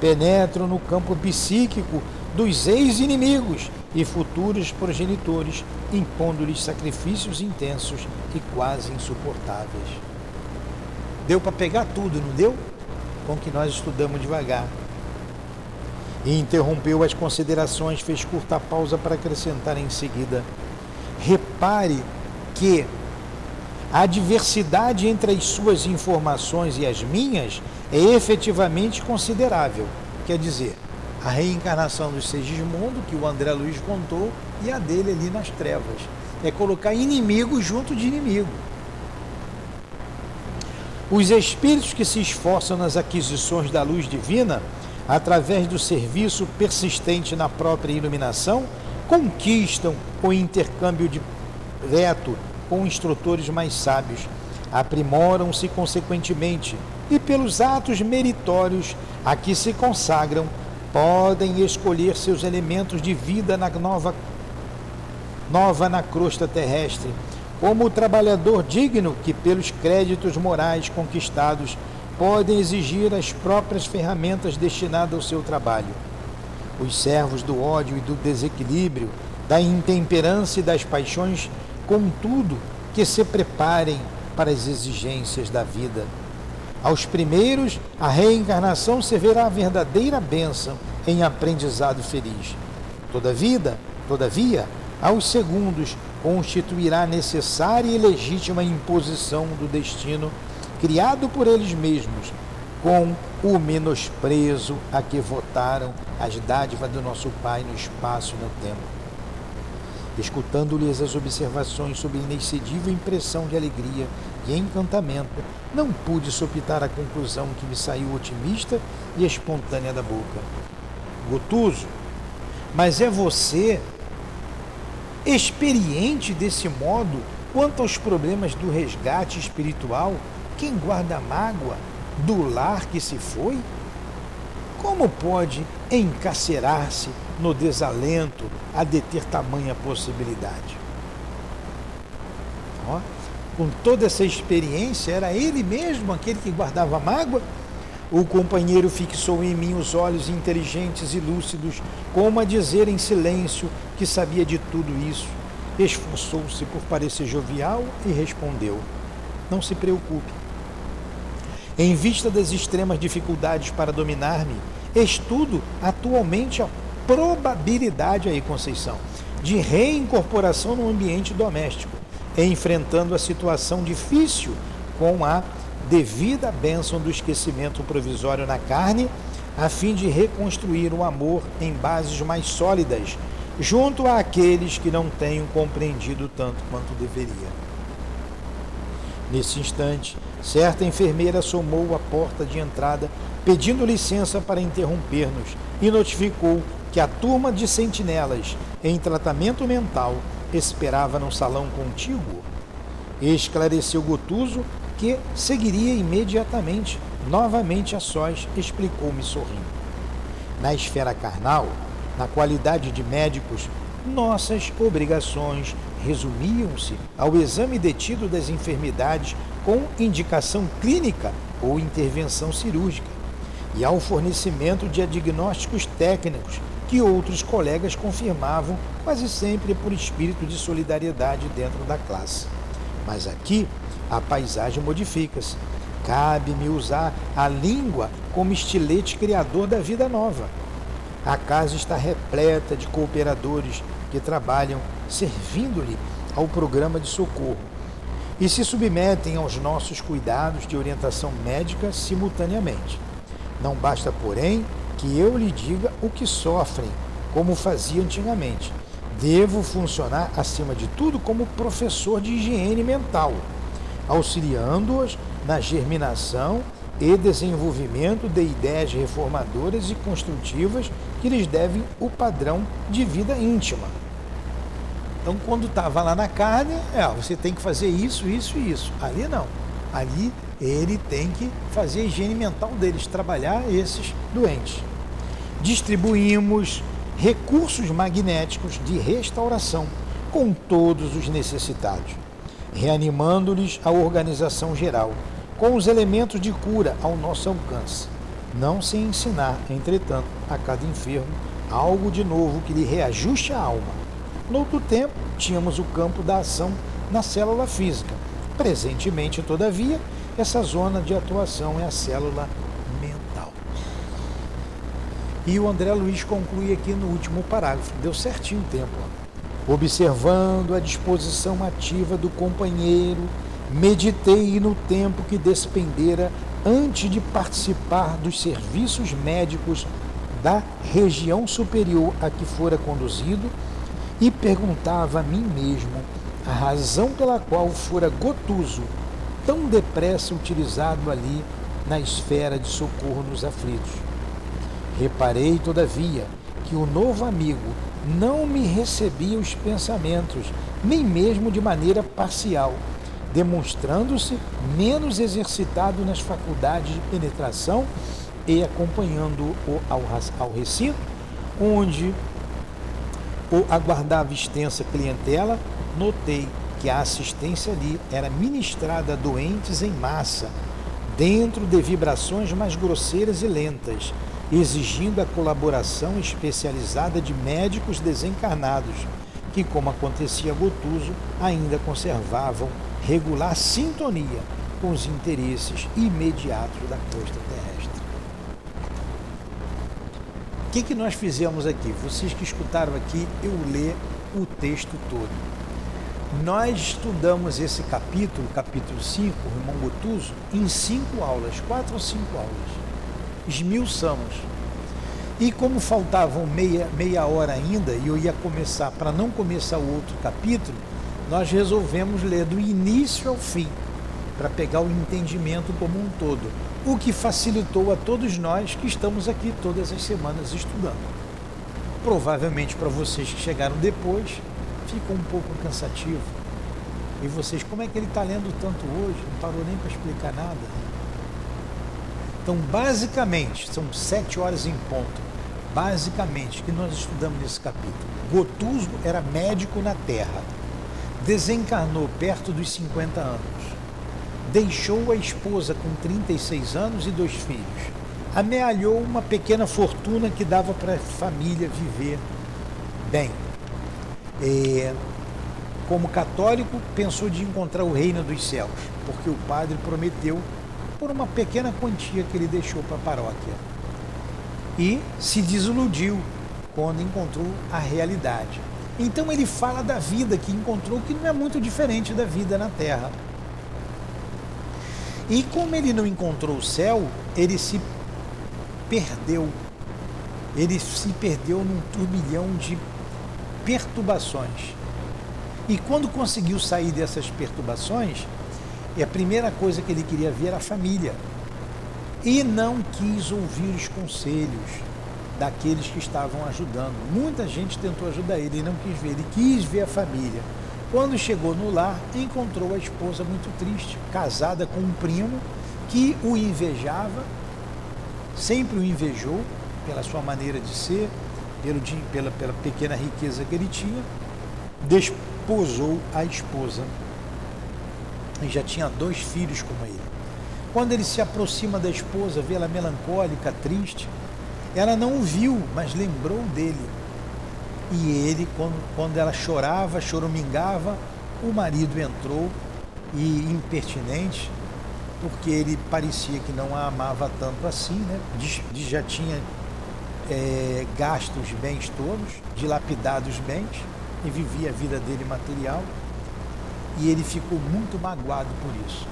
penetram no campo psíquico dos ex-inimigos e futuros progenitores, impondo-lhes sacrifícios intensos e quase insuportáveis. Deu para pegar tudo, não deu? Com que nós estudamos devagar. E interrompeu as considerações, fez curta pausa para acrescentar em seguida: repare que a diversidade entre as suas informações e as minhas é efetivamente considerável. Quer dizer, a reencarnação do Segismundo, que o André Luiz contou, e a dele ali nas trevas. É colocar inimigo junto de inimigo. Os espíritos que se esforçam nas aquisições da luz divina, através do serviço persistente na própria iluminação, conquistam o intercâmbio direto com instrutores mais sábios, aprimoram-se consequentemente e, pelos atos meritórios a que se consagram, podem escolher seus elementos de vida na nova, nova na crosta terrestre, como o trabalhador digno que, pelos créditos morais conquistados, podem exigir as próprias ferramentas destinadas ao seu trabalho. Os servos do ódio e do desequilíbrio, da intemperância e das paixões, contudo, que se preparem para as exigências da vida aos primeiros, a reencarnação servirá a verdadeira bênção em aprendizado feliz. Todavia, todavia, aos segundos constituirá necessária e legítima imposição do destino criado por eles mesmos, com o menosprezo a que votaram as dádivas do nosso Pai no espaço e no tempo. Escutando-lhes as observações sobre inexcedível impressão de alegria e encantamento, não pude sopitar a conclusão que me saiu otimista e espontânea da boca. Gotuso, mas é você experiente desse modo quanto aos problemas do resgate espiritual, quem guarda mágoa do lar que se foi? Como pode encarcerar-se no desalento a deter tamanha possibilidade? Com toda essa experiência, era ele mesmo aquele que guardava mágoa? O companheiro fixou em mim os olhos inteligentes e lúcidos, como a dizer em silêncio que sabia de tudo isso. Esforçou-se por parecer jovial e respondeu: Não se preocupe. Em vista das extremas dificuldades para dominar-me, estudo atualmente probabilidade aí, Conceição, de reincorporação no ambiente doméstico, enfrentando a situação difícil com a devida bênção do esquecimento provisório na carne, a fim de reconstruir o amor em bases mais sólidas, junto àqueles que não tenham compreendido tanto quanto deveria. Nesse instante, certa enfermeira assomou a porta de entrada, pedindo licença para interromper-nos, e notificou que a turma de sentinelas em tratamento mental esperava no salão contíguo. Esclareceu Gotuso que seguiria imediatamente, novamente a sós, explicou-me sorrindo. Na esfera carnal, na qualidade de médicos, nossas obrigações resumiam-se ao exame detido das enfermidades com indicação clínica ou intervenção cirúrgica e ao fornecimento de diagnósticos técnicos que outros colegas confirmavam quase sempre por espírito de solidariedade dentro da classe. Mas aqui a paisagem modifica-se. Cabe-me usar a língua como estilete criador da vida nova. A casa está repleta de cooperadores que trabalham servindo-lhe ao programa de socorro e se submetem aos nossos cuidados de orientação médica simultaneamente. Não basta, porém, que eu lhe diga o que sofrem, como fazia antigamente. Devo funcionar, acima de tudo, como professor de higiene mental, auxiliando-os na germinação e desenvolvimento de ideias reformadoras e construtivas que lhes devem o padrão de vida íntima. Então, quando estava lá na carne, é, você tem que fazer isso, isso e isso. Ali não. Ali ele tem que fazer a higiene mental deles, trabalhar esses doentes. Distribuímos recursos magnéticos de restauração com todos os necessitados, reanimando-lhes a organização geral, com os elementos de cura ao nosso alcance. Não se ensinar, entretanto, a cada enfermo algo de novo que lhe reajuste a alma no outro tempo, tínhamos o campo da ação na célula física. Presentemente, todavia, essa zona de atuação é a célula. E o André Luiz conclui aqui no último parágrafo. Deu certinho o tempo. Observando a disposição ativa do companheiro, meditei no tempo que despendera antes de participar dos serviços médicos da região superior a que fora conduzido e perguntava a mim mesmo a razão pela qual fora Gotuso tão depressa utilizado ali na esfera de socorro nos aflitos. Reparei, todavia, que o novo amigo não me recebia os pensamentos, nem mesmo de maneira parcial, demonstrando-se menos exercitado nas faculdades de penetração e acompanhando-o ao, ao recinto, onde ou aguardava extensa clientela, notei que a assistência ali era ministrada a doentes em massa, dentro de vibrações mais grosseiras e lentas, exigindo a colaboração especializada de médicos desencarnados, que, como acontecia a Gotuso, ainda conservavam regular sintonia com os interesses imediatos da costa terrestre que, que nós fizemos aqui? Vocês que escutaram aqui, eu ler o texto todo. Nós estudamos esse capítulo, capítulo 5, o irmão Gotuso, em cinco aulas, quatro ou cinco aulas. Esmiuçamos. E como faltavam meia, meia hora ainda, e eu ia começar, para não começar o outro capítulo, nós resolvemos ler do início ao fim, para pegar o entendimento como um todo o que facilitou a todos nós que estamos aqui todas as semanas estudando. Provavelmente para vocês que chegaram depois, fica um pouco cansativo. E vocês, como é que ele está lendo tanto hoje? Não parou nem para explicar nada. Então, basicamente, são sete horas em ponto. Basicamente, que nós estudamos nesse capítulo. Gotuso era médico na Terra. Desencarnou perto dos 50 anos deixou a esposa com 36 anos e dois filhos. Amealhou uma pequena fortuna que dava para a família viver bem. É, como católico, pensou de encontrar o reino dos céus, porque o padre prometeu por uma pequena quantia que ele deixou para a paróquia. E se desiludiu, quando encontrou a realidade. Então ele fala da vida que encontrou, que não é muito diferente da vida na Terra. E como ele não encontrou o céu, ele se perdeu. Ele se perdeu num turbilhão de perturbações. E quando conseguiu sair dessas perturbações, a primeira coisa que ele queria ver era a família. E não quis ouvir os conselhos daqueles que estavam ajudando. Muita gente tentou ajudar ele e não quis ver. Ele quis ver a família. Quando chegou no lar, encontrou a esposa muito triste, casada com um primo que o invejava, sempre o invejou pela sua maneira de ser, pelo, pela, pela pequena riqueza que ele tinha, desposou a esposa e já tinha dois filhos como ele. Quando ele se aproxima da esposa, vê ela melancólica, triste, ela não o viu, mas lembrou dele e ele, quando, quando ela chorava, choramingava, o marido entrou e impertinente, porque ele parecia que não a amava tanto assim, né? já tinha é, gasto os bens todos, dilapidado os bens e vivia a vida dele material. E ele ficou muito magoado por isso.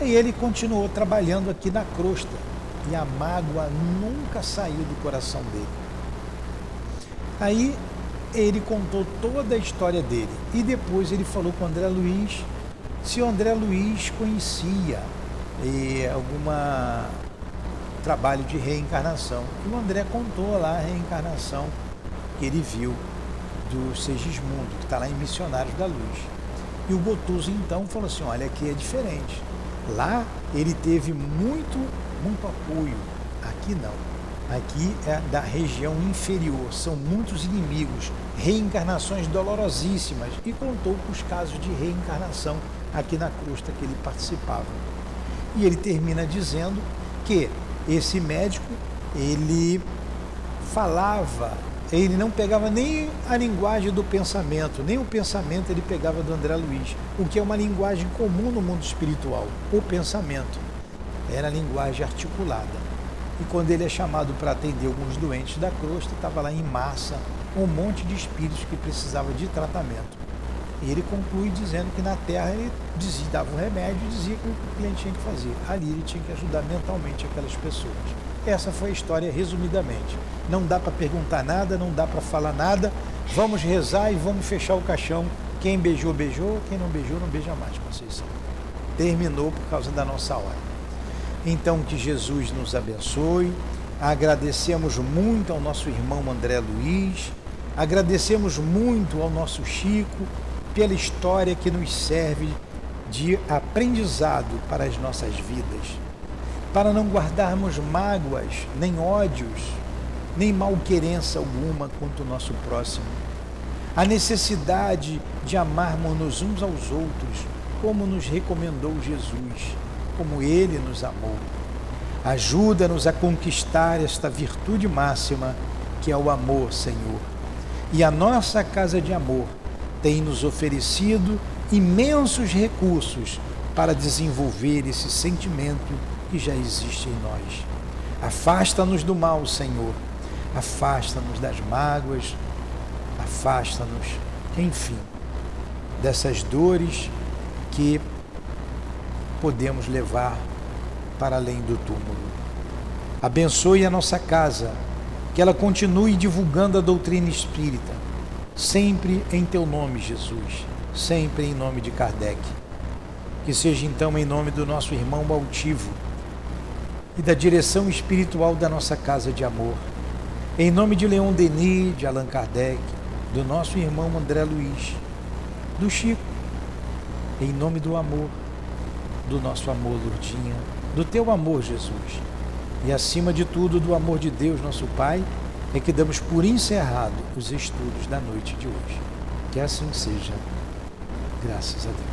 E ele continuou trabalhando aqui na crosta. E a mágoa nunca saiu do coração dele. Aí ele contou toda a história dele e depois ele falou com o André Luiz se o André Luiz conhecia eh, alguma trabalho de reencarnação. E o André contou lá a reencarnação que ele viu do Segismundo, que está lá em Missionários da Luz. E o Botuso então falou assim: olha, aqui é diferente. Lá ele teve muito, muito apoio, aqui não. Aqui é da região inferior, são muitos inimigos, reencarnações dolorosíssimas e contou com os casos de reencarnação aqui na crosta que ele participava. E ele termina dizendo que esse médico, ele falava, ele não pegava nem a linguagem do pensamento, nem o pensamento ele pegava do André Luiz, o que é uma linguagem comum no mundo espiritual, o pensamento. Era a linguagem articulada. E quando ele é chamado para atender alguns doentes da crosta, estava lá em massa um monte de espíritos que precisavam de tratamento. E ele conclui dizendo que na Terra ele dizia, dava um remédio e dizia que o cliente tinha que fazer. Ali ele tinha que ajudar mentalmente aquelas pessoas. Essa foi a história resumidamente. Não dá para perguntar nada, não dá para falar nada. Vamos rezar e vamos fechar o caixão. Quem beijou, beijou. Quem não beijou, não beija mais, Conceição. Terminou por causa da nossa hora. Então, que Jesus nos abençoe. Agradecemos muito ao nosso irmão André Luiz, agradecemos muito ao nosso Chico pela história que nos serve de aprendizado para as nossas vidas, para não guardarmos mágoas, nem ódios, nem malquerença alguma quanto o nosso próximo. A necessidade de amarmos uns aos outros, como nos recomendou Jesus como Ele nos amou. Ajuda-nos a conquistar esta virtude máxima que é o amor, Senhor. E a nossa casa de amor tem nos oferecido imensos recursos para desenvolver esse sentimento que já existe em nós. Afasta-nos do mal, Senhor. Afasta-nos das mágoas. Afasta-nos, enfim, dessas dores que podemos levar para além do túmulo. Abençoe a nossa casa, que ela continue divulgando a doutrina espírita, sempre em teu nome, Jesus, sempre em nome de Kardec. Que seja então em nome do nosso irmão Baltivo e da direção espiritual da nossa casa de amor. Em nome de Leon Denis, de Allan Kardec, do nosso irmão André Luiz, do Chico, em nome do amor do nosso amor, Lourdinha, do teu amor, Jesus. E acima de tudo, do amor de Deus, nosso Pai, é que damos por encerrado os estudos da noite de hoje. Que assim seja. Graças a Deus.